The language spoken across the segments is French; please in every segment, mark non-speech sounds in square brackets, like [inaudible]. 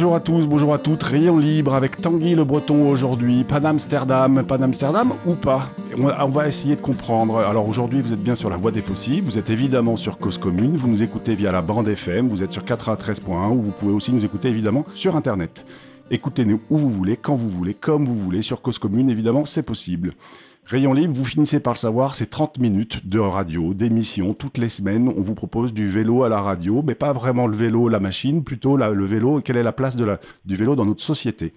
Bonjour à tous, bonjour à toutes. Rayon libre avec Tanguy le Breton aujourd'hui. Pas d'Amsterdam, pas d'Amsterdam ou pas on va essayer de comprendre. Alors aujourd'hui, vous êtes bien sur la voie des possibles. Vous êtes évidemment sur Cause Commune. Vous nous écoutez via la bande FM. Vous êtes sur 4A 13.1 ou vous pouvez aussi nous écouter évidemment sur Internet. Écoutez-nous où vous voulez, quand vous voulez, comme vous voulez. Sur Cause Commune, évidemment, c'est possible. Rayon Libre, vous finissez par le savoir, c'est 30 minutes de radio, d'émission. Toutes les semaines, on vous propose du vélo à la radio, mais pas vraiment le vélo, la machine, plutôt le vélo, quelle est la place du vélo dans notre société?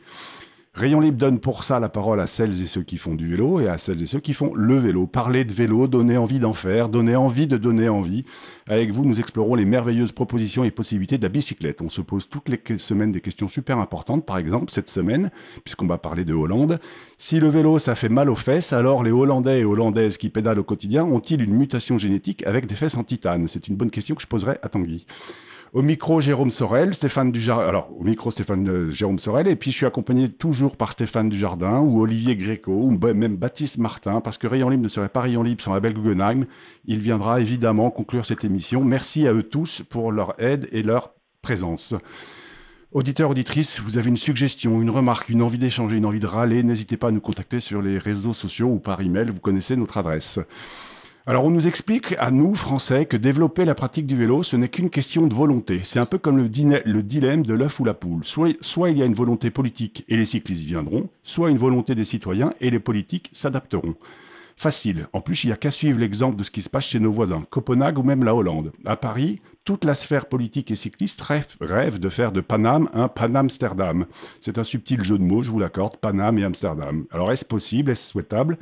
Rayon Libre donne pour ça la parole à celles et ceux qui font du vélo et à celles et ceux qui font le vélo. Parler de vélo, donner envie d'en faire, donner envie de donner envie. Avec vous, nous explorons les merveilleuses propositions et possibilités de la bicyclette. On se pose toutes les semaines des questions super importantes. Par exemple, cette semaine, puisqu'on va parler de Hollande, si le vélo, ça fait mal aux fesses, alors les Hollandais et Hollandaises qui pédalent au quotidien ont-ils une mutation génétique avec des fesses en titane? C'est une bonne question que je poserai à Tanguy. Au micro, Jérôme Sorel, Stéphane Dujardin. Alors, au micro, Stéphane euh, Jérôme Sorel. Et puis, je suis accompagné toujours par Stéphane Dujardin ou Olivier Gréco ou même Baptiste Martin, parce que Rayon Libre ne serait pas Rayon Libre sans la belle Guggenheim. Il viendra évidemment conclure cette émission. Merci à eux tous pour leur aide et leur présence. Auditeurs, auditrices, vous avez une suggestion, une remarque, une envie d'échanger, une envie de râler, n'hésitez pas à nous contacter sur les réseaux sociaux ou par email, vous connaissez notre adresse. Alors on nous explique à nous, Français, que développer la pratique du vélo, ce n'est qu'une question de volonté. C'est un peu comme le, dilemme de l'œuf ou la poule. Soit, il y a une volonté politique et les cyclistes viendront, soit une volonté des citoyens et les politiques s'adapteront. Facile. En plus, il n'y a qu'à suivre l'exemple de ce qui se passe chez nos voisins, Copenhague ou même la Hollande. À Paris, toute la sphère politique et cycliste rêve de faire de Paname un Panamsterdam. C'est un subtil jeu de mots, je vous l'accorde, Paname et Amsterdam. Alors est-ce possible? Est-ce souhaitable?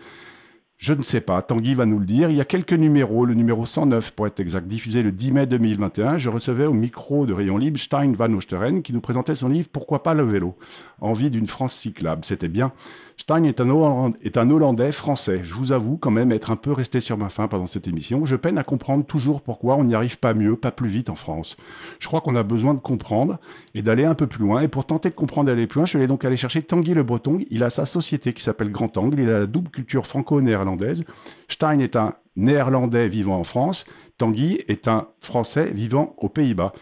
Je ne sais pas, Tanguy va nous le dire. Il y a quelques numéros, le numéro 109 pour être exact, diffusé le 10 mai 2021. Je recevais au micro de Rayon Libre Stein Van Osteren qui nous présentait son livre Pourquoi pas le vélo? Envie d'une France cyclable. C'était bien. Stein est un, Hollandais français. Je vous avoue quand même être un peu resté sur ma faim pendant cette émission. Je peine à comprendre toujours pourquoi on n'y arrive pas mieux, pas plus vite en France. Je crois qu'on a besoin de comprendre et d'aller un peu plus loin. Et pour tenter de comprendre et d'aller plus loin, je vais donc aller chercher Tanguy Le Breton. Il a sa société qui s'appelle Grand Angle. Il a la double culture franco-néerlandaise. Stein est un néerlandais vivant en France. Tanguy est un français vivant aux Pays-Bas.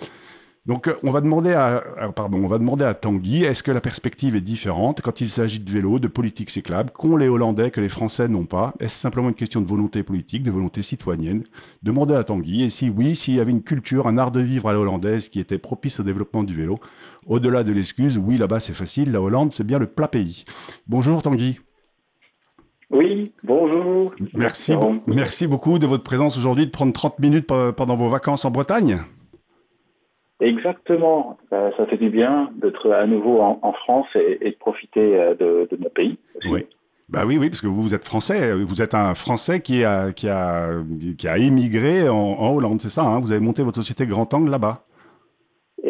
Donc euh, on va demander à, pardon, on va demander à Tanguy, est-ce que la perspective est différente quand il s'agit de vélo, de politique cyclable, qu'ont les Hollandais que les Français n'ont pas? Est-ce simplement une question de volonté politique, de volonté citoyenne? Demandez à Tanguy. Et si oui, s'il y avait une culture, un art de vivre à la hollandaise qui était propice au développement du vélo, au-delà de l'excuse, oui, là-bas c'est facile, la Hollande c'est bien le plat pays. Bonjour Tanguy. Oui, bonjour. Merci, merci beaucoup de votre présence aujourd'hui, de prendre 30 minutes pendant vos vacances en Bretagne. Exactement. Euh, ça fait du bien d'être à nouveau en, France et, de profiter euh, de, de notre pays. Oui. Bah oui, oui, parce que vous, vous êtes français. Vous êtes un Français qui a, qui a, qui a émigré en, Hollande, c'est ça hein? Vous avez monté votre société Grand Angle là-bas.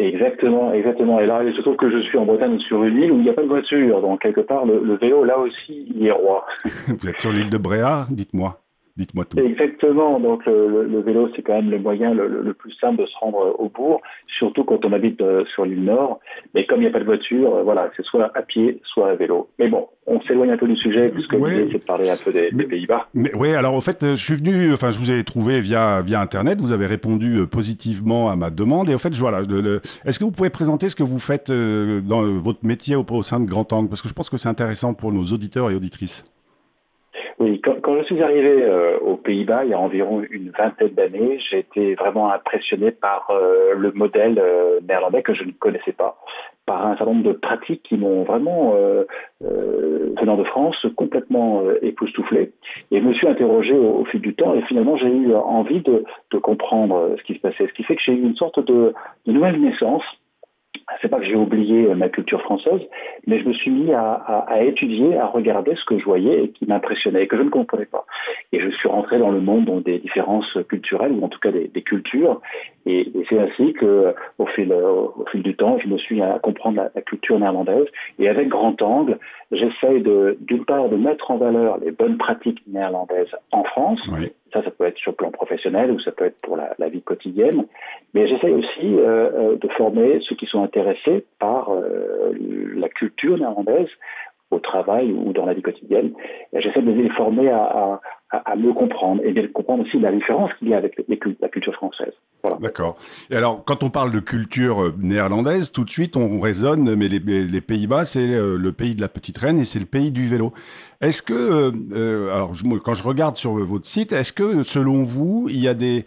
Exactement, exactement. Et là, il se trouve que je suis en Bretagne sur une île où il n'y a pas de voiture. Donc, quelque part, le, vélo, là aussi, il est roi. [laughs] vous êtes sur l'île de Bréa, dites-moi. Dites-moi tout. Exactement. Donc le, vélo, c'est quand même le moyen le, plus simple de se rendre au bourg, surtout quand on habite euh, sur l'île Nord. Mais comme il n'y a pas de voiture, euh, voilà, c'est soit à pied, soit à vélo. Mais bon, on s'éloigne un peu du sujet puisque ouais. c'est de parler un peu des, Pays-Bas. Oui, alors en fait, je suis venu, enfin, je vous ai trouvé via via Internet. Vous avez répondu euh, positivement à ma demande et en fait, voilà. Est-ce que vous pouvez présenter ce que vous faites dans votre métier au, au sein de Grand Angle? Parce que je pense que c'est intéressant pour nos auditeurs et auditrices. Oui, quand, je suis arrivé euh, aux Pays-Bas il y a environ une vingtaine d'années, j'ai été vraiment impressionné par euh, le modèle euh, néerlandais que je ne connaissais pas, par un certain nombre de pratiques qui m'ont vraiment, venant de France, complètement époustouflé. Et je me suis interrogé au, fil du temps et finalement j'ai eu envie de, comprendre ce qui se passait. Ce qui fait que j'ai eu une sorte de nouvelle naissance c'est pas que j'ai oublié euh, ma culture française, mais je me suis mis à, étudier, à regarder ce que je voyais et qui m'impressionnait et que je ne comprenais pas. Et je suis rentré dans le monde des différences culturelles, ou en tout cas des, cultures, et, c'est ainsi que, au fil, au fil du temps, je me suis à comprendre la, culture néerlandaise. Et avec grand angle, j'essaye d'une part de mettre en valeur les bonnes pratiques néerlandaises en France, ça, ça peut être sur le plan professionnel ou ça peut être pour la, vie quotidienne. Mais j'essaie aussi euh, euh, de former ceux qui sont intéressés par euh, la culture néerlandaise au travail ou dans la vie quotidienne. J'essaie de les former à, à, mieux comprendre et de comprendre aussi la différence qu'il y a avec la culture française. D'accord. Et alors, quand on parle de culture euh, néerlandaise, tout de suite, on raisonne, mais les, Pays-Bas, c'est euh, le pays de la petite reine et c'est le pays du vélo. Est-ce que, euh, alors, quand je regarde sur votre site, est-ce que, selon vous, il y a des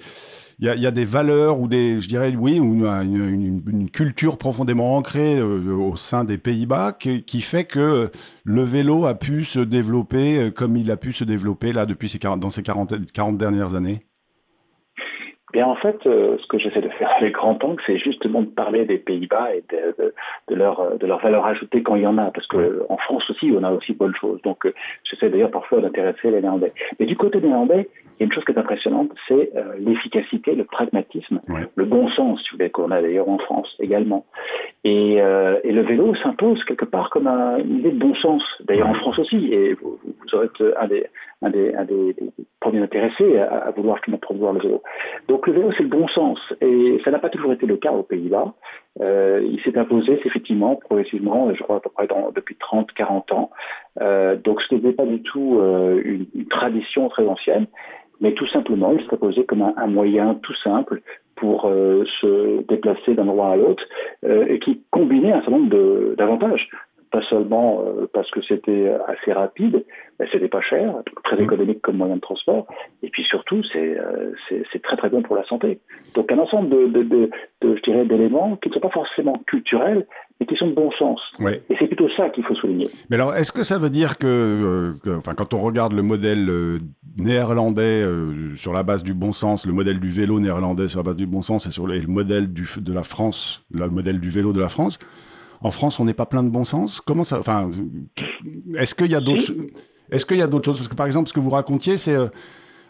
il y, a, des valeurs ou des, je dirais, oui, une, une, culture profondément ancrée euh, au sein des Pays-Bas qui, fait que le vélo a pu se développer euh, comme il a pu se développer là depuis ces 40, dans ces 40, 40 dernières années Bien, en fait, euh, ce que j'essaie de faire [laughs] avec grand angle, c'est justement de parler des Pays-Bas et de, de, leur, de leur valeur ajoutée quand il y en a, parce qu'en France aussi, on a aussi bonnes choses. Donc, j'essaie d'ailleurs parfois d'intéresser les Néerlandais. Mais du côté des Néerlandais, il y a une chose qui est impressionnante, c'est euh, l'efficacité, le pragmatisme, le bon sens, si vous voulez, qu'on a d'ailleurs en France également. Et, euh, et le vélo s'impose quelque part comme un, une idée de bon sens, d'ailleurs en France aussi. Et vous, vous aurez un des, un des, un des, premiers intéressés à, à vouloir promouvoir le vélo. Donc le vélo, c'est le bon sens. Et ça n'a pas toujours été le cas aux Pays-Bas. Euh, il s'est imposé effectivement progressivement, je crois à peu près depuis 30-40 ans. Euh, donc ce n'était pas du tout euh, une, tradition très ancienne mais tout simplement, il s'est posé comme un, moyen tout simple pour se déplacer d'un endroit à l'autre et qui combinait un certain nombre d'avantages. Pas seulement euh, parce que c'était assez rapide, mais c'était pas cher, très mmh. économique comme moyen de transport, et puis surtout c'est très très bon pour la santé. Donc un ensemble de, de, de, de je dirais d'éléments qui ne sont pas forcément culturels, mais qui sont de bon sens. Et c'est plutôt ça qu'il faut souligner. Mais alors, est-ce que ça veut dire que, enfin, quand on regarde le modèle néerlandais euh, sur la base du bon sens, le modèle du vélo néerlandais sur la base du bon sens et sur le modèle du, de la France, le modèle du vélo de la France. En France, on n'est pas plein de bon sens. Comment ça Enfin, est-ce qu'il y a d'autres Est-ce qu'il y a d'autres choses? Parce que par exemple, ce que vous racontiez, c'est euh,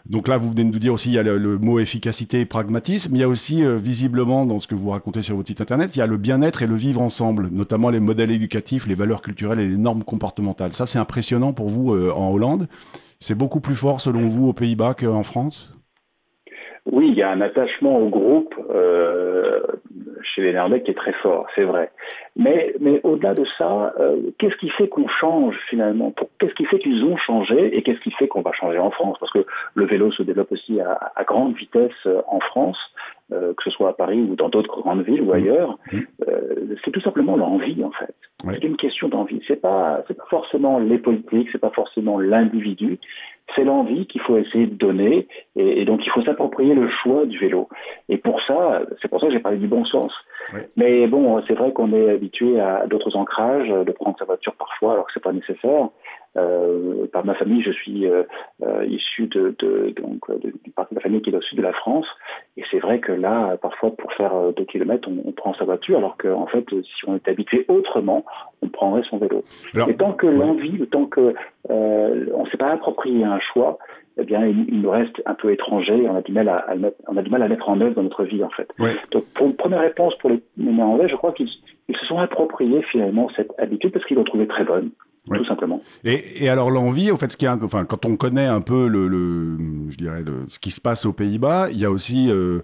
donc là, vous venez de nous dire aussi, il y a le, mot efficacité et pragmatisme. Il y a aussi, euh, visiblement, dans ce que vous racontez sur votre site internet, il y a le bien-être et le vivre ensemble, notamment les modèles éducatifs, les valeurs culturelles et les normes comportementales. Ça, c'est impressionnant pour vous en Hollande. C'est beaucoup plus fort selon vous aux Pays-Bas qu'en France? Oui, il y a un attachement au groupe euh, chez les Néerlandais qui est très fort, c'est vrai. Mais, mais au-delà de ça, euh, qu'est-ce qui fait qu'on change finalement? Qu'est-ce qui fait qu'ils ont changé et qu'est-ce qui fait qu'on va changer en France? Parce que le vélo se développe aussi à, grande vitesse euh, en France, que ce soit à Paris ou dans d'autres grandes villes ou mmh. ailleurs. Mmh. c'est tout simplement l'envie en fait. C'est une question d'envie. C'est pas, c'est pas forcément les politiques, c'est pas forcément l'individu. C'est l'envie qu'il faut essayer de donner, et, donc il faut s'approprier le choix du vélo. Et pour ça, c'est pour ça que j'ai parlé du bon sens. Mais bon, c'est vrai qu'on est habitué à d'autres ancrages, de prendre sa voiture parfois alors que c'est pas nécessaire. Euh, par ma famille, je suis euh, euh, issu de, de, donc, parti de la famille qui est au sud de la France. Et c'est vrai que là, parfois, pour faire deux kilomètres, on, prend sa voiture, alors qu'en fait, si on est habitué autrement, on prendrait son vélo. Et tant que l'envie, tant que on ne s'est pas approprié un choix, eh bien, il, nous reste un peu étranger. On a du mal à, on a du mal à mettre en œuvre dans notre vie, en fait. Donc, pour une première réponse pour les Néerlandais, je crois qu'ils se sont appropriés finalement cette habitude parce qu'ils l'ont trouvée très bonne tout simplement. Et, alors l'envie, au fait, ce qui est, enfin, quand on connaît un peu le, je dirais, ce qui se passe aux Pays-Bas, il y a aussi euh,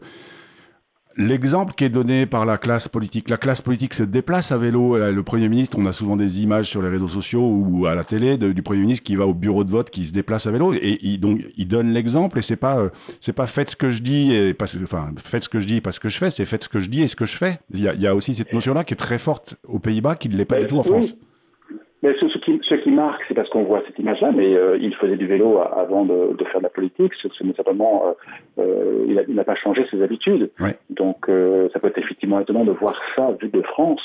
l'exemple qui est donné par la classe politique. La classe politique se déplace à vélo. Euh, le Premier ministre, on a souvent des images sur les réseaux sociaux ou à la télé du Premier ministre qui va au bureau de vote, qui se déplace à vélo. Et il, donc, il donne l'exemple et c'est pas, euh, c'est pas faites ce que je dis et pas, enfin, faites ce que je dis parce que je fais, c'est faites ce que je dis et ce que je fais. Il y a, il y a aussi cette notion-là qui est très forte aux Pays-Bas, qui ne l'est pas du tout en France. Mais ce, qui, ce qui marque, c'est parce qu'on voit cette image-là, mais euh, il faisait du vélo avant de, de, faire de la politique. Ce, ce simplement, euh, euh il n'a pas changé ses habitudes. Donc, euh, ça peut être effectivement étonnant de voir ça vu de France.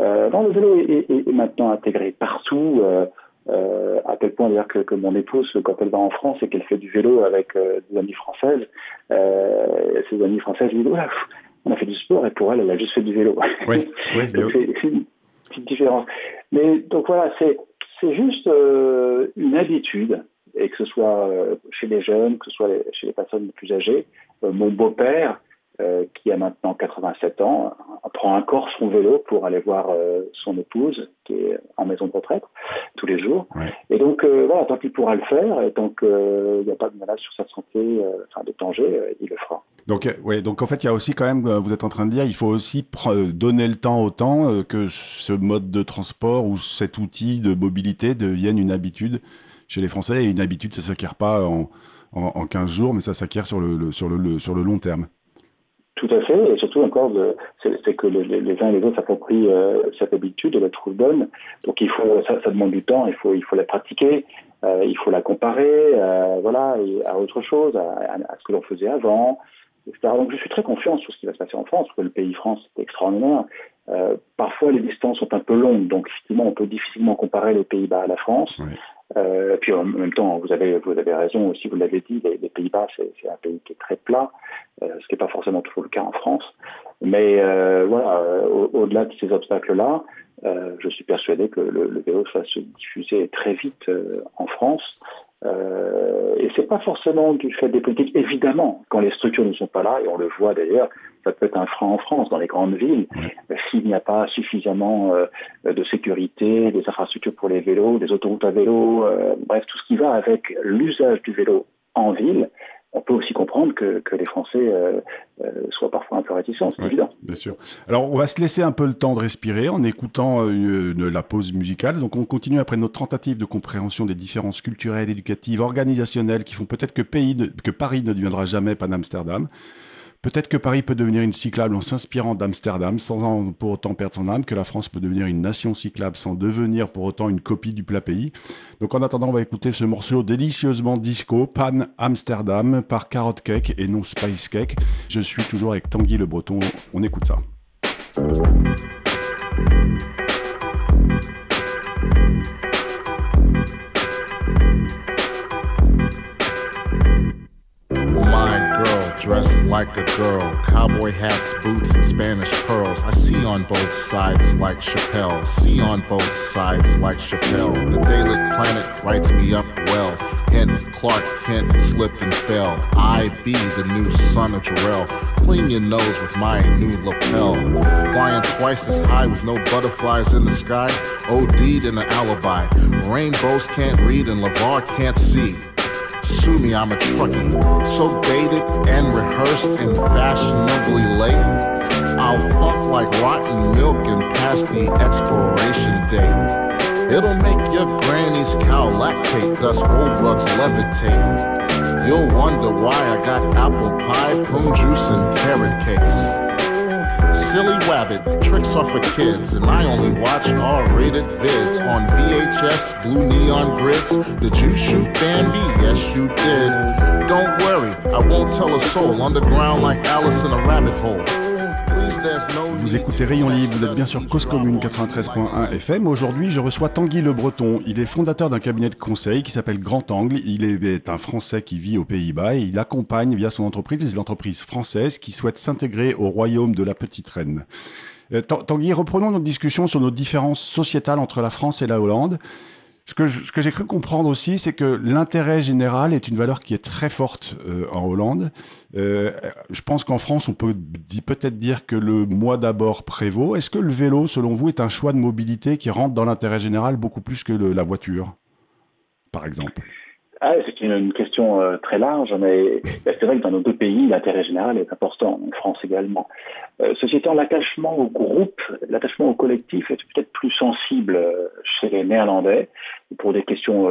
Euh, le vélo est, est, est, maintenant intégré partout. à tel point d'ailleurs que, que, mon épouse, quand elle va en France et qu'elle fait du vélo avec des amies françaises, ses amies françaises lui disent on a fait du sport et pour elle, elle a juste fait du vélo. Oui, [laughs] oui, petite différence. Mais donc voilà, c'est juste euh, une habitude, et que ce soit euh, chez les jeunes, que ce soit chez les personnes plus âgées. Euh, mon beau-père, euh, qui a maintenant 87 ans, prend encore son vélo pour aller voir euh, son épouse, qui est en maison de retraite, tous les jours. Et donc, euh, voilà, tant qu'il pourra le faire, et tant qu'il n'y a pas de menace sur sa santé, enfin de danger, il le fera. Donc, ouais, donc en fait, il y a aussi quand même, vous êtes en train de dire, il faut aussi donner le temps au temps que ce mode de transport ou cet outil de mobilité devienne une habitude chez les Français. Et une habitude, ça ne s'acquiert pas en, en, 15 jours, mais ça s'acquiert sur le, sur, le, sur le long terme. Tout à fait, et surtout encore, c'est que les, uns et les autres s'approprient euh, cette habitude et la trouvent bonne. Donc il faut, ça, ça, demande du temps, il faut, il faut la pratiquer, euh, il faut la comparer, euh, voilà, à autre chose, à, ce que l'on faisait avant, etc. Donc je suis très confiant sur ce qui va se passer en France, parce que le pays France est extraordinaire. Parfois les distances sont un peu longues, donc effectivement on peut difficilement comparer les Pays-Bas à la France. Euh, puis en même temps, vous avez, vous avez raison aussi, vous l'avez dit, les, Pays-Bas, c'est un pays qui est très plat, euh, ce qui n'est pas forcément toujours le cas en France. Mais euh, voilà, au-delà de ces obstacles-là, je suis persuadé que le, le, vélo va se diffuser très vite en France. Euh, et c'est pas forcément du fait des politiques. Évidemment, quand les structures ne sont pas là, et on le voit d'ailleurs, ça peut être un frein en France, dans les grandes villes, s'il n'y a pas suffisamment euh, de sécurité, des infrastructures pour les vélos, des autoroutes à vélo, euh, bref, tout ce qui va avec l'usage du vélo en ville, on peut aussi comprendre que, les Français euh, euh, soient parfois un peu réticents, c'est évident. Bien sûr. Alors, on va se laisser un peu le temps de respirer en écoutant euh, la pause musicale. Donc, on continue après notre tentative de compréhension des différences culturelles, éducatives, organisationnelles qui font peut-être que, que Paris ne deviendra jamais Pan-Amsterdam. Peut-être que Paris peut devenir une cyclable en s'inspirant d'Amsterdam, sans pour autant perdre son âme, que la France peut devenir une nation cyclable sans devenir pour autant une copie du plat pays. Donc en attendant, on va écouter ce morceau délicieusement disco, Pan Amsterdam, par Carrot Cake et non Spice Cake. Je suis toujours avec Tanguy le Breton, on écoute ça. Dressed like a girl. Cowboy hats, boots, and Spanish pearls. I see on both sides like Chappelle. See on both sides like Chappelle. The Daily Planet writes me up well. Hint, Clark Kent slipped and fell. I be the new son of Jarrell. Clean your nose with my new lapel. Flying twice as high with no butterflies in the sky. OD'd in an alibi. Rainbows can't read and LeVar can't see. Sue me, I'm a truckie. So dated and rehearsed and fashionably late. I'll fuck like rotten milk and past the expiration date. It'll make your granny's cow lactate, thus old rugs levitate. You'll wonder why I got apple pie, prune juice, and carrot cakes silly wabbit, tricks off of kids, and I only watch R-rated vids on VHS, blue neon grids. Did you shoot Bambi? Yes, you did. Don't worry, I won't tell a soul. Underground like Alice in a rabbit hole. Vous écoutez Rayon Libre, vous êtes bien sûr Cause Commune 93.1 FM. Aujourd'hui, je reçois Tanguy Le Breton. Il est fondateur d'un cabinet de conseil qui s'appelle Grand Angle. Il est un Français qui vit aux Pays-Bas et il accompagne via son entreprise les entreprises françaises qui souhaitent s'intégrer au royaume de la Petite Reine. Euh, Tanguy, reprenons notre discussion sur nos différences sociétales entre la France et la Hollande. Ce que, j'ai cru comprendre aussi, c'est que l'intérêt général est une valeur qui est très forte euh, en Hollande. Euh, je pense qu'en France, on peut peut-être dire que le moi d'abord prévaut. Est-ce que le vélo, selon vous, est un choix de mobilité qui rentre dans l'intérêt général beaucoup plus que la voiture, par exemple? Ah, c'est une, question euh, très large, mais c'est vrai que dans nos deux pays, l'intérêt général est important, en France également. Euh, ceci étant, l'attachement au groupe, l'attachement au collectif est peut-être plus sensible euh, chez les Néerlandais pour des questions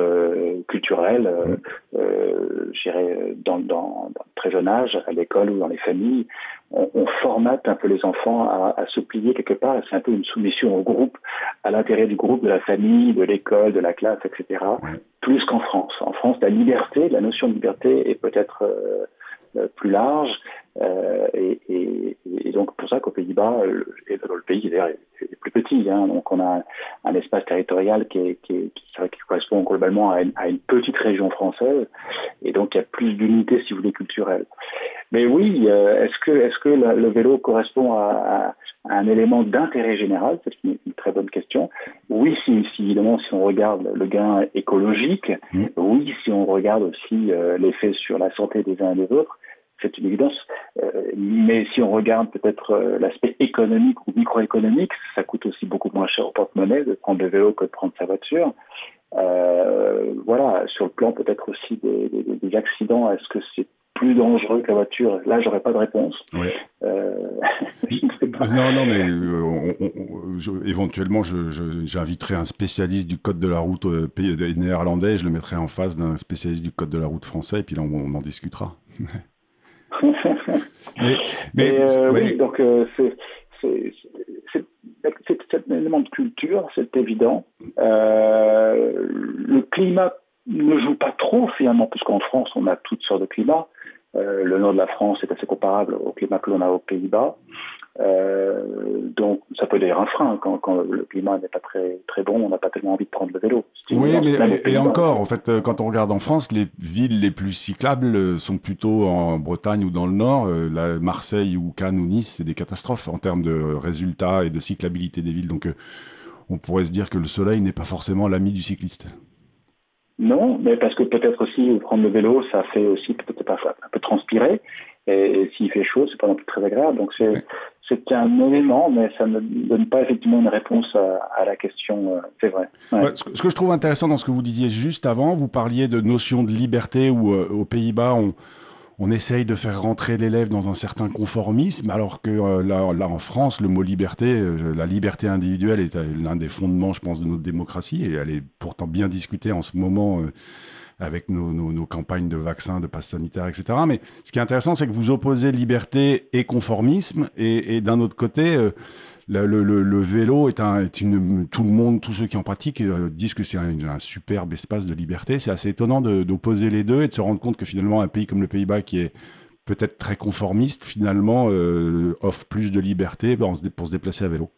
culturelles, euh, dans, dans, dans, très jeune âge, à l'école ou dans les familles on, formate un peu les enfants à, se plier quelque part. C'est un peu une soumission au groupe, à l'intérêt du groupe, de la famille, de l'école, de la classe, etc. Plus qu'en France. En France, la liberté, la notion de liberté est peut-être euh, euh, plus large. Euh, et, donc pour ça qu'aux Pays-Bas, le, le pays est, plus petit, hein. donc on a un, espace territorial qui, qui, correspond globalement à une, petite région française, et donc il y a plus d'unité, si vous voulez, culturelle. Mais oui, euh, est-ce que, est que le vélo correspond à, un élément d'intérêt général? C'est une, très bonne question. Oui, si, évidemment, si on regarde le gain écologique, mmh. oui, si on regarde aussi euh, l'effet sur la santé des uns et des autres, c'est une évidence. mais si on regarde peut-être l'aspect économique ou microéconomique, ça coûte aussi beaucoup moins cher au porte-monnaie de prendre le vélo que de prendre sa voiture. voilà, sur le plan peut-être aussi des, des accidents, est-ce que c'est plus dangereux que la voiture? Là, j'aurais pas de réponse. Euh, [laughs] non, non, mais euh, éventuellement, j'inviterai un spécialiste du code de la route euh, néerlandais, je le mettrai en face d'un spécialiste du code de la route français, et puis là, on, en discutera. [laughs] mais, oui, donc c'est un élément de culture, c'est évident. le climat ne joue pas trop finalement, puisqu'en France, on a toutes sortes de climats. Euh, le nord de la France est assez comparable au climat que l'on a aux Pays-Bas. Euh, donc, ça peut être un frein quand, le climat n'est pas très, très bon, on n'a pas tellement envie de prendre le vélo. Oui, mais et, encore, en fait, euh, quand on regarde en France, les villes les plus cyclables sont plutôt en Bretagne ou dans le nord. La Marseille ou Cannes ou Nice, c'est des catastrophes en termes de résultats et de cyclabilité des villes. Donc, on pourrait se dire que le soleil n'est pas forcément l'ami du cycliste. Non, mais parce que peut-être aussi prendre le vélo, ça fait aussi peut-être un peu transpirer. Et, s'il fait chaud, c'est pas non plus très agréable. Donc c'est un élément, mais ça ne donne pas effectivement une réponse à, la question. Euh, c'est vrai. ce, que je trouve intéressant dans ce que vous disiez juste avant, vous parliez de notion de liberté où euh, aux Pays-Bas on on essaye de faire rentrer l'élève dans un certain conformisme, alors que euh, là, en France, le mot liberté, euh, la liberté individuelle est euh, l'un des fondements, je pense, de notre démocratie, et elle est pourtant bien discutée en ce moment avec nos, campagnes de vaccins, de passes sanitaires, etc. Mais ce qui est intéressant, c'est que vous opposez liberté et conformisme, et d'un autre côté le, vélo est, un, une, tout le monde, tous ceux qui en pratiquent euh, disent que c'est un, superbe espace de liberté. C'est assez étonnant d'opposer les deux et de se rendre compte que finalement un pays comme le Pays-Bas qui est peut-être très conformiste, finalement euh, offre plus de liberté pour se déplacer à vélo.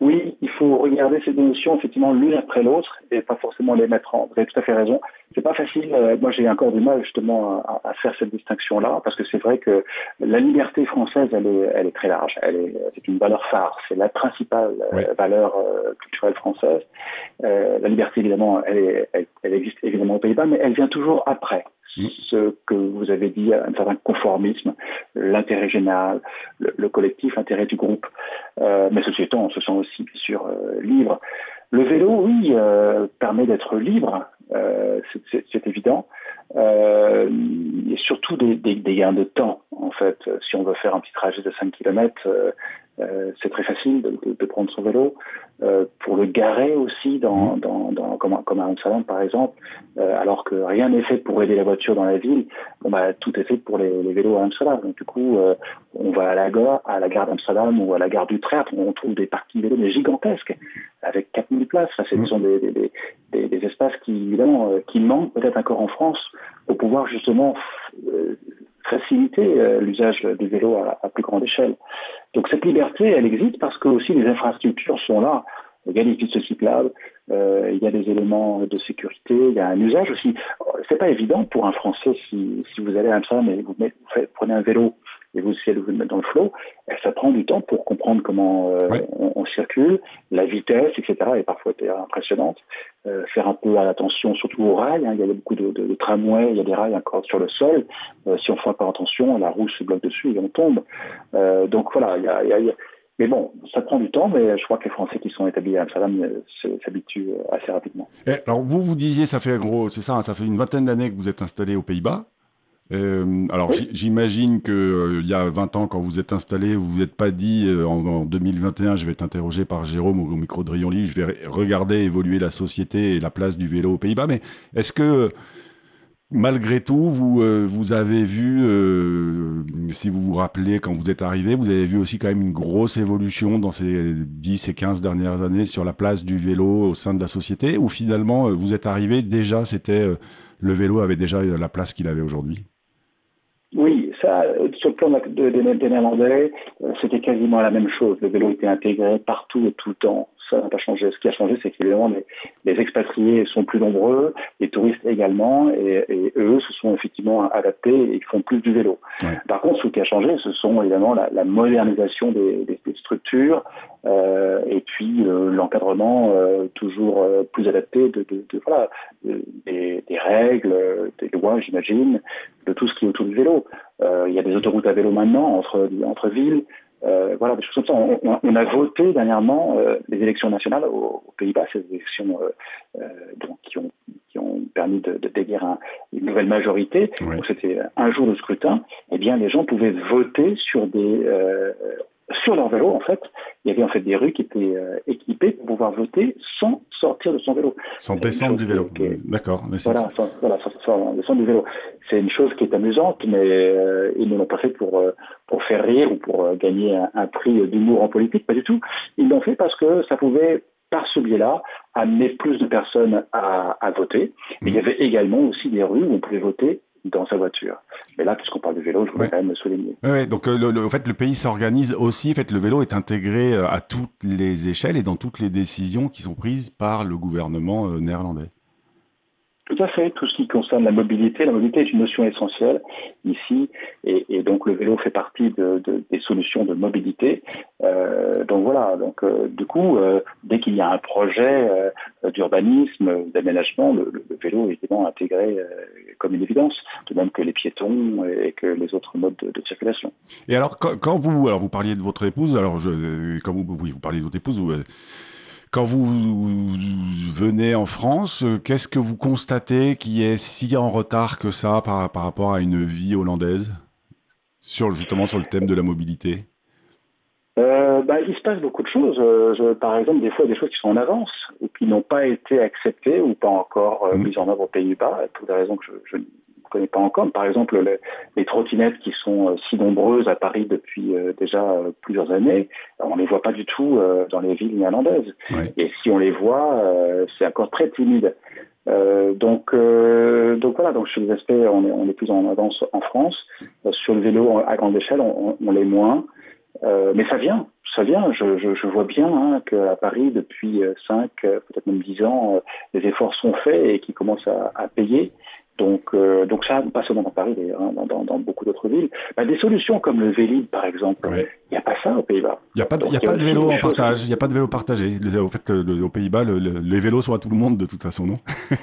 Oui, il faut regarder ces deux notions effectivement l'une après l'autre et pas forcément les mettre en. Vous avez tout à fait raison. C'est pas facile. Euh, moi, j'ai encore du mal justement à, faire cette distinction-là parce que c'est vrai que la liberté française, elle est, elle est très large. Elle est, c'est une valeur phare. C'est la principale euh, valeur euh, culturelle française. la liberté, évidemment, elle, elle, existe évidemment aux Pays-Bas, mais elle vient toujours après mm. ce que vous avez dit, un certain conformisme, l'intérêt général, le, collectif, l'intérêt du groupe. mais ceci étant, on se sent aussi bien sûr libre. Le vélo, oui, permet d'être libre, euh, c'est évident. Euh, et surtout des, gains de temps, en fait. Si on veut faire un petit trajet de 5 km, c'est très facile de, prendre son vélo. pour le garer aussi, dans, mmh. comme, comme, à Amsterdam par exemple, alors que rien n'est fait pour aider la voiture dans la ville, bon, bah, tout est fait pour les, vélos à Amsterdam. Donc du coup, on va à la gare, à la gare d'Amsterdam ou à la gare d'Utrecht, on trouve des parkings vélos mais gigantesques, avec 4000 places. ce mmh. sont des, des, espaces qui, évidemment, euh, qui manquent peut-être encore en France pour pouvoir justement euh, faciliter euh, l'usage du vélo à, plus grande échelle. Donc cette liberté, elle existe parce que aussi les infrastructures sont là. Il y a des pistes cyclables, il y a des éléments de sécurité, il y a un usage aussi. C'est pas évident pour un Français si, si vous allez à Amsterdam et vous, vous prenez un vélo et vous essayez de vous mettre dans le flot, eh, ça prend du temps pour comprendre comment euh, on, circule, la vitesse, etc. est parfois impressionnante. Euh, faire un peu attention, surtout aux rails. Hein. il y a beaucoup de, tramways, il y a des rails encore sur le sol. Euh, si on fait pas attention, la roue se bloque dessus et on tombe. donc voilà, il y a, mais bon, ça prend du temps, mais je crois que les Français qui sont établis à Amsterdam s'habituent assez rapidement. alors vous, vous disiez, ça fait gros, c'est ça, hein, ça fait une vingtaine d'années que vous êtes installé aux Pays-Bas. Euh, alors j'imagine que euh, il y a 20 ans, quand vous êtes installé, vous vous êtes pas dit euh, en, 2021, je vais être interrogé par Jérôme au, micro de Rion je vais regarder évoluer la société et la place du vélo aux Pays-Bas. Mais est-ce que malgré tout, vous, vous avez vu, si vous vous rappelez, quand vous êtes arrivé, vous avez vu aussi quand même une grosse évolution dans ces 10 et 15 dernières années sur la place du vélo au sein de la société, ou finalement vous êtes arrivé déjà, c'était le vélo avait déjà la place qu'il avait aujourd'hui? Oui, ça, sur le plan de, des Néerlandais, euh, c'était quasiment la même chose. Le vélo était intégré partout et tout le temps. Ça n'a pas changé. Ce qui a changé, c'est qu'évidemment, les, les, expatriés sont plus nombreux, les touristes également, et, eux se sont effectivement adaptés et ils font plus du vélo. Par contre, ce qui a changé, ce sont évidemment la, modernisation des, structures euh, et puis euh, l'encadrement toujours plus adapté de, voilà, des, des, règles, des lois, j'imagine, de tout ce qui est autour du vélo. il y a des autoroutes à vélo maintenant entre, entre villes. Euh, voilà, des choses comme ça. On, a voté dernièrement euh, les élections nationales aux, Pays-Bas, ces élections euh, donc, qui, ont, qui ont permis de, de d'élire une nouvelle majorité. C'était un jour de scrutin. Eh bien, les gens pouvaient voter sur des sur leur vélo, en fait, il y avait en fait des rues qui étaient euh, équipées pour pouvoir voter sans sortir de son vélo. Sans descendre du vélo. D'accord. Voilà, sans, voilà, sans, descendre du vélo. C'est une chose qui est amusante, mais euh, ils ne l'ont pas fait pour, euh, pour faire rire ou pour gagner un, prix d'humour en politique, pas du tout. Ils l'ont fait parce que ça pouvait par ce biais-là, amener plus de personnes à, voter. Mais il y mmh. avait également aussi des rues où on pouvait voter dans sa voiture. Mais là, puisqu'on parle de vélo, je voudrais quand même le souligner. Oui, donc euh, le, en fait, le pays s'organise aussi. En fait, le vélo est intégré euh, à toutes les échelles et dans toutes les décisions qui sont prises par le gouvernement euh, néerlandais. Tout à fait, tout ce qui concerne la mobilité. La mobilité est une notion essentielle ici, et, donc le vélo fait partie des solutions de mobilité. Euh, donc voilà, donc euh, du coup, euh, dès qu'il y a un projet d'urbanisme, d'aménagement, le, vélo est évidemment intégré comme une évidence, de même que les piétons et que les autres modes de, circulation. Et alors, quand, vous, alors vous parliez de votre épouse, alors quand vous, vous parliez de votre épouse, quand vous venez en France, qu'est-ce que vous constatez qui est si en retard que ça par, rapport à une vie hollandaise? Sur, Justement sur le thème de la mobilité? Euh, bah, il se passe beaucoup de choses. Euh, par exemple, des fois, des choses qui sont en avance ou qui n'ont pas été acceptées ou pas encore euh, mmh. mises en œuvre aux Pays-Bas, pour des raisons que je, je connais pas encore. Par exemple, les, trottinettes qui sont euh, si nombreuses à Paris depuis euh, déjà euh, plusieurs années, on les voit pas du tout dans les villes néerlandaises. Et si on les voit, c'est encore très timide. donc, donc voilà, donc sur les aspects, on est, on est plus en avance en France. sur le vélo à grande échelle, on, on l'est moins. Mais ça vient, ça vient. Je, je, vois bien hein, qu'à Paris, depuis 5, peut-être même 10 ans, les efforts sont faits et qui commencent à, à payer. Donc, euh, donc ça, pas seulement dans Paris, d'ailleurs, hein, dans, dans, beaucoup d'autres villes. Bah, des solutions comme le Vélib, par exemple, il n'y a pas ça aux Pays-Bas. Il n'y a pas de, y a pas de vélo en partage, il n'y a pas de vélo partagé. Au fait, aux Pays-Bas, les vélos sont à tout le monde de toute façon, non? [laughs]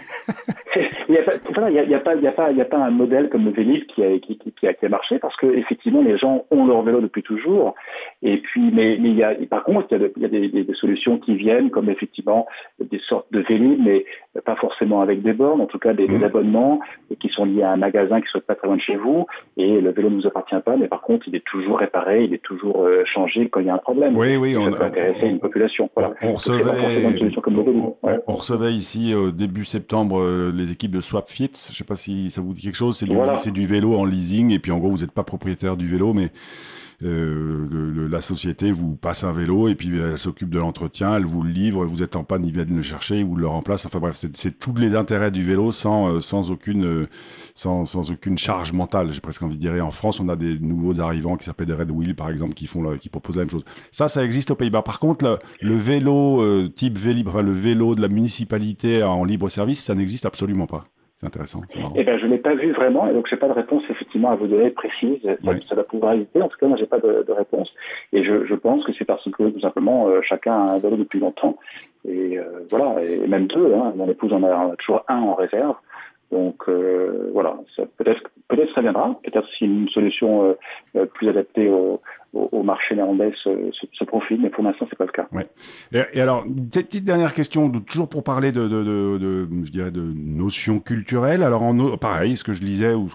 Il n'y a, pas, y a, pas, y a, pas, y a pas un modèle comme le Vélib qui a, qui, qui, a, qui a marché parce que effectivement les gens ont leur vélo depuis toujours. Et puis, mais, mais y a, par contre, il y a, y des, des, des, solutions qui viennent comme effectivement des sortes de Vélib, mais pas forcément avec des bornes, en tout cas des, des mmh. abonnements qui sont liés à un magasin qui soit pas très loin de chez vous. Et le vélo ne nous appartient pas, mais par contre, il est toujours réparé, il est toujours euh, changé quand il y a un problème. Oui, oui, on peut intéresser une population. Voilà. On recevait, on, recevait ici au début septembre euh, les équipes de SwapFit. Je ne sais pas si ça vous dit quelque chose. C'est du, du vélo en leasing et puis en gros, vous n'êtes pas propriétaire du vélo, mais euh, la société vous passe un vélo et puis elle s'occupe de l'entretien, elle vous le livre, vous êtes en panne, ils viennent le chercher, vous le remplace. Enfin bref, c'est tous les intérêts du vélo sans, euh, sans, aucune, euh, sans, sans aucune charge mentale. J'ai presque envie de dire. En France, on a des nouveaux arrivants qui s'appellent Red Wheel, par exemple, qui, font qui proposent la même chose. Ça, ça existe aux Pays-Bas. Par contre, le, vélo type Vélib, enfin le vélo de la municipalité en libre service, ça n'existe absolument pas. C'est intéressant. Eh ben, je ne l'ai pas vu vraiment, et donc je n'ai pas de réponse effectivement à vous donner précise. Ça, va pouvoir éviter. En tout cas, moi, j'ai pas de, réponse. Et je, je pense que c'est parce que tout simplement euh, chacun a un vélo depuis longtemps. Et euh, voilà, et même deux. Hein. Mon épouse en a, toujours un en réserve. Donc euh, voilà, peut-être peut-être ça viendra, peut-être si une solution plus adaptée au, au, marché néerlandais se, se, profile, mais pour l'instant, c'est pas le cas. Ouais. Et, alors, une petite dernière question, toujours pour parler de, je dirais, de notions culturelles. Alors, pareil, ce que je lisais ou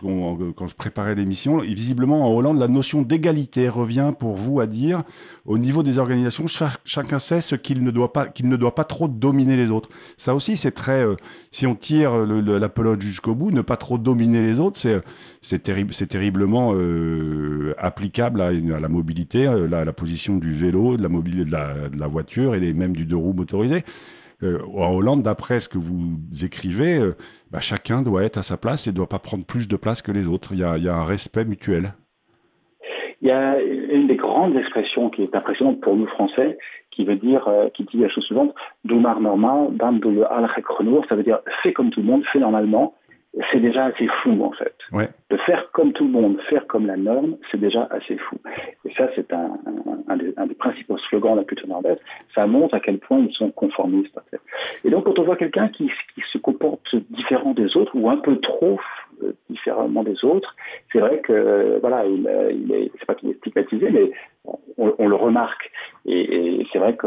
quand je préparais l'émission, visiblement en Hollande, la notion d'égalité revient pour vous à dire, au niveau des organisations, chacun sait ce qu'il ne doit pas, qu'il ne doit pas trop dominer les autres. Ça aussi, c'est très, euh, si on tire la pelote jusqu'au bout, ne pas trop dominer les autres, c'est, c'est terriblement euh, applicable à, à la mobilité euh, la, position du vélo, de la mobilité de la, voiture et même du deux roues motorisé. Euh, en Hollande, d'après ce que vous écrivez, euh, bah, chacun doit être à sa place et ne doit pas prendre plus de place que les autres. Il y a, un respect mutuel. Il y a une des grandes expressions qui est impressionnante pour nous Français, qui veut dire, qui dit la chose suivante, Doumar normal, ça veut dire fais comme tout le monde, fais normalement, c'est déjà assez fou en fait. De faire comme tout le monde, faire comme la norme, c'est déjà assez fou. Et ça, c'est un, des, principaux slogans de la culture nord-est. Ça montre à quel point ils sont conformistes. Et donc, quand on voit quelqu'un qui, se comporte différent des autres ou un peu trop différemment des autres. C'est vrai que voilà, il, il est, c'est pas qu'il est stigmatisé, mais on, le remarque. Et, c'est vrai que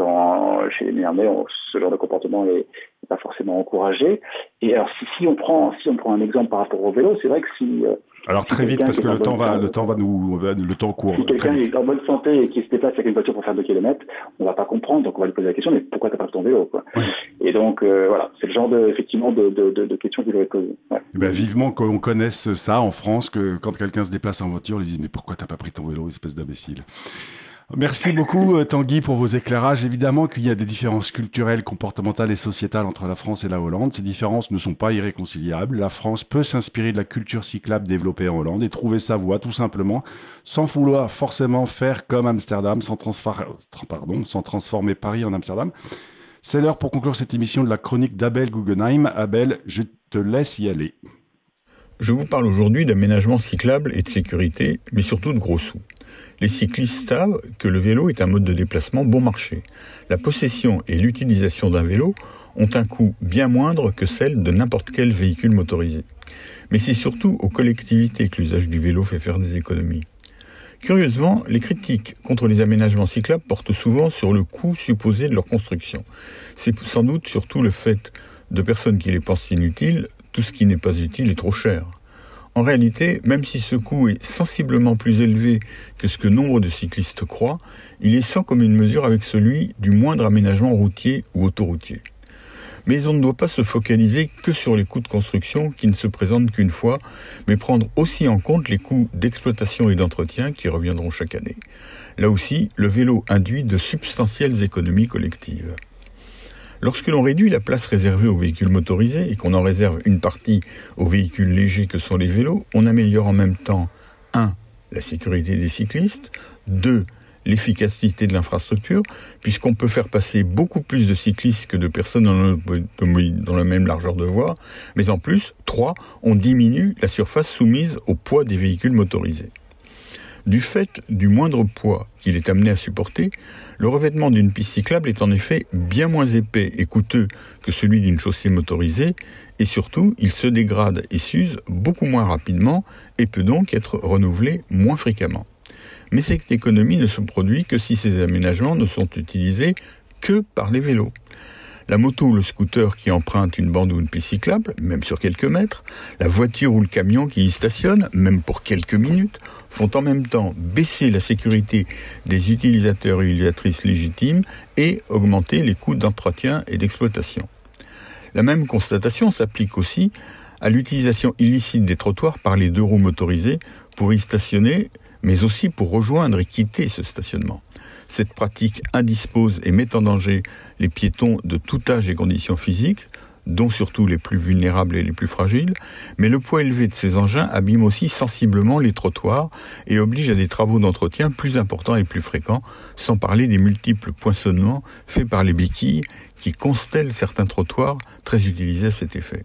chez les Néerlandais, ce genre de comportement n'est pas forcément encouragé. Et alors, si, on prend, si on prend un exemple par rapport au vélo, c'est vrai que si euh, alors très vite parce que le temps va, le temps va nous, le temps court. Si quelqu'un est en bonne santé et qui se déplace avec une voiture pour faire 2 km, on va pas comprendre, donc on va lui poser la question, mais pourquoi t'as pas ton vélo, quoi? Et donc euh, voilà, c'est le genre de, effectivement de, de, de, questions qu'il devrait poser. Eh ben, vivement qu'on connaisse ça en France, que quand quelqu'un se déplace en voiture, on lui dit mais pourquoi t'as pas pris ton vélo, espèce d'imbécile? Merci beaucoup euh, Tanguy pour vos éclairages. Évidemment qu'il y a des différences culturelles, comportementales et sociétales entre la France et la Hollande. Ces différences ne sont pas irréconciliables. La France peut s'inspirer de la culture cyclable développée en Hollande et trouver sa voie tout simplement, sans vouloir forcément faire comme Amsterdam, sans, transformer Paris en Amsterdam. C'est l'heure pour conclure cette émission de la chronique d'Abel Guggenheim. Abel, je te laisse y aller. Je vous parle aujourd'hui d'aménagement cyclable et de sécurité, mais surtout de gros sous. Les cyclistes savent que le vélo est un mode de déplacement bon marché. La possession et l'utilisation d'un vélo ont un coût bien moindre que celle de n'importe quel véhicule motorisé. Mais c'est surtout aux collectivités que l'usage du vélo fait faire des économies. Curieusement, les critiques contre les aménagements cyclables portent souvent sur le coût supposé de leur construction. C'est sans doute surtout le fait de personnes qui les pensent inutiles, tout ce qui n'est pas utile est trop cher. En réalité, même si ce coût est sensiblement plus élevé que ce que nombre de cyclistes croient, il est sans commune mesure avec celui du moindre aménagement routier ou autoroutier. Mais on ne doit pas se focaliser que sur les coûts de construction qui ne se présentent qu'une fois, mais prendre aussi en compte les coûts d'exploitation et d'entretien qui reviendront chaque année. Là aussi, le vélo induit de substantielles économies collectives. Lorsque l'on réduit la place réservée aux véhicules motorisés et qu'on en réserve une partie aux véhicules légers que sont les vélos, on améliore en même temps 1. la sécurité des cyclistes, 2. l'efficacité de l'infrastructure, puisqu'on peut faire passer beaucoup plus de cyclistes que de personnes dans, la même largeur de voie, mais en plus, 3. on diminue la surface soumise au poids des véhicules motorisés. Du fait du moindre poids qu'il est amené à supporter, le revêtement d'une piste cyclable est en effet bien moins épais et coûteux que celui d'une chaussée motorisée, et surtout, il se dégrade et s'use beaucoup moins rapidement et peut donc être renouvelé moins fréquemment. Mais cette économie ne se produit que si ces aménagements ne sont utilisés que par les vélos la moto ou le scooter qui emprunte une bande ou une piste cyclable, même sur quelques mètres, la voiture ou le camion qui y stationne, même pour quelques minutes, font en même temps baisser la sécurité des utilisateurs et utilisatrices légitimes et augmenter les coûts d'entretien et d'exploitation. La même constatation s'applique aussi à l'utilisation illicite des trottoirs par les deux roues motorisées pour y stationner, mais aussi pour rejoindre et quitter ce stationnement. Cette pratique indispose et met en danger les piétons de tout âge et conditions physiques, dont surtout les plus vulnérables et les plus fragiles, mais le poids élevé de ces engins abîme aussi sensiblement les trottoirs et oblige à des travaux d'entretien plus importants et plus fréquents, sans parler des multiples poinçonnements faits par les béquilles qui constellent certains trottoirs très utilisés à cet effet.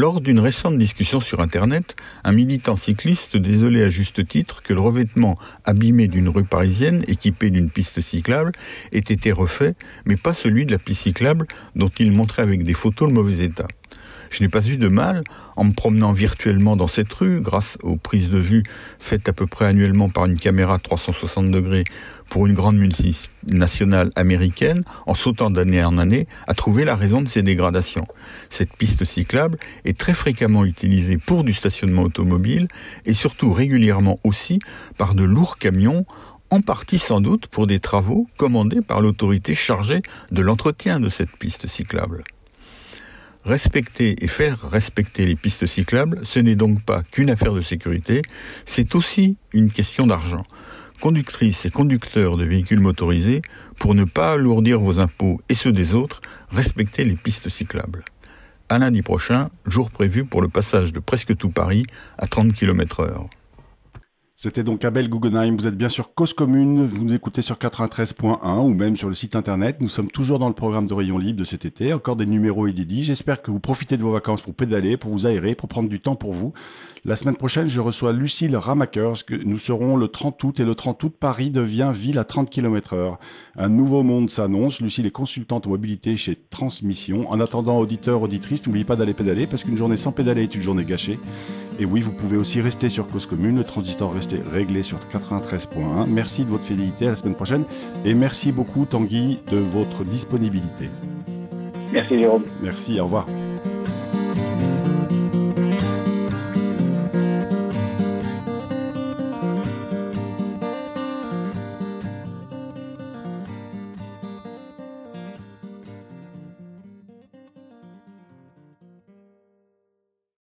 Lors d'une récente discussion sur Internet, un militant cycliste désolé à juste titre que le revêtement abîmé d'une rue parisienne équipée d'une piste cyclable ait été refait, mais pas celui de la piste cyclable dont il montrait avec des photos le mauvais état. Je n'ai pas eu de mal, en me promenant virtuellement dans cette rue, grâce aux prises de vue faites à peu près annuellement par une caméra 360 degrés pour une grande multinationale américaine, en sautant d'année en année, à trouver la raison de ces dégradations. Cette piste cyclable est très fréquemment utilisée pour du stationnement automobile et surtout régulièrement aussi par de lourds camions en partie sans doute pour des travaux commandés par l'autorité chargée de l'entretien de cette piste cyclable. Respecter et faire respecter les pistes cyclables, ce n'est donc pas qu'une affaire de sécurité, c'est aussi une question d'argent. Conductrices et conducteurs de véhicules motorisés, pour ne pas alourdir vos impôts et ceux des autres, respectez les pistes cyclables. À lundi prochain, jour prévu pour le passage de presque tout Paris à 30 km heure. C'était donc Abel Guggenheim. Vous êtes bien sur Cause Commune. Vous nous écoutez sur 93.1 ou même sur le site internet. Nous sommes toujours dans le programme de Rayon Libre de cet été. Encore des numéros inédits. J'espère que vous profitez de vos vacances pour pédaler, pour vous aérer, pour prendre du temps pour vous. La semaine prochaine, je reçois Lucille Ramakers. Nous serons le 30 août et le 30 août, Paris devient ville à 30 km heure. Un nouveau monde s'annonce. Lucille est consultante en mobilité chez Transmission. En attendant, auditeurs, auditrices, n'oubliez pas d'aller pédaler parce qu'une journée sans pédaler est une journée gâchée. Et oui, vous pouvez aussi rester sur Cause Commune. Le transistor reste réglé sur 93.1. Merci de votre fidélité. À la semaine prochaine. Et merci beaucoup, Tanguy, de votre disponibilité. Merci, Jérôme. Merci, au revoir.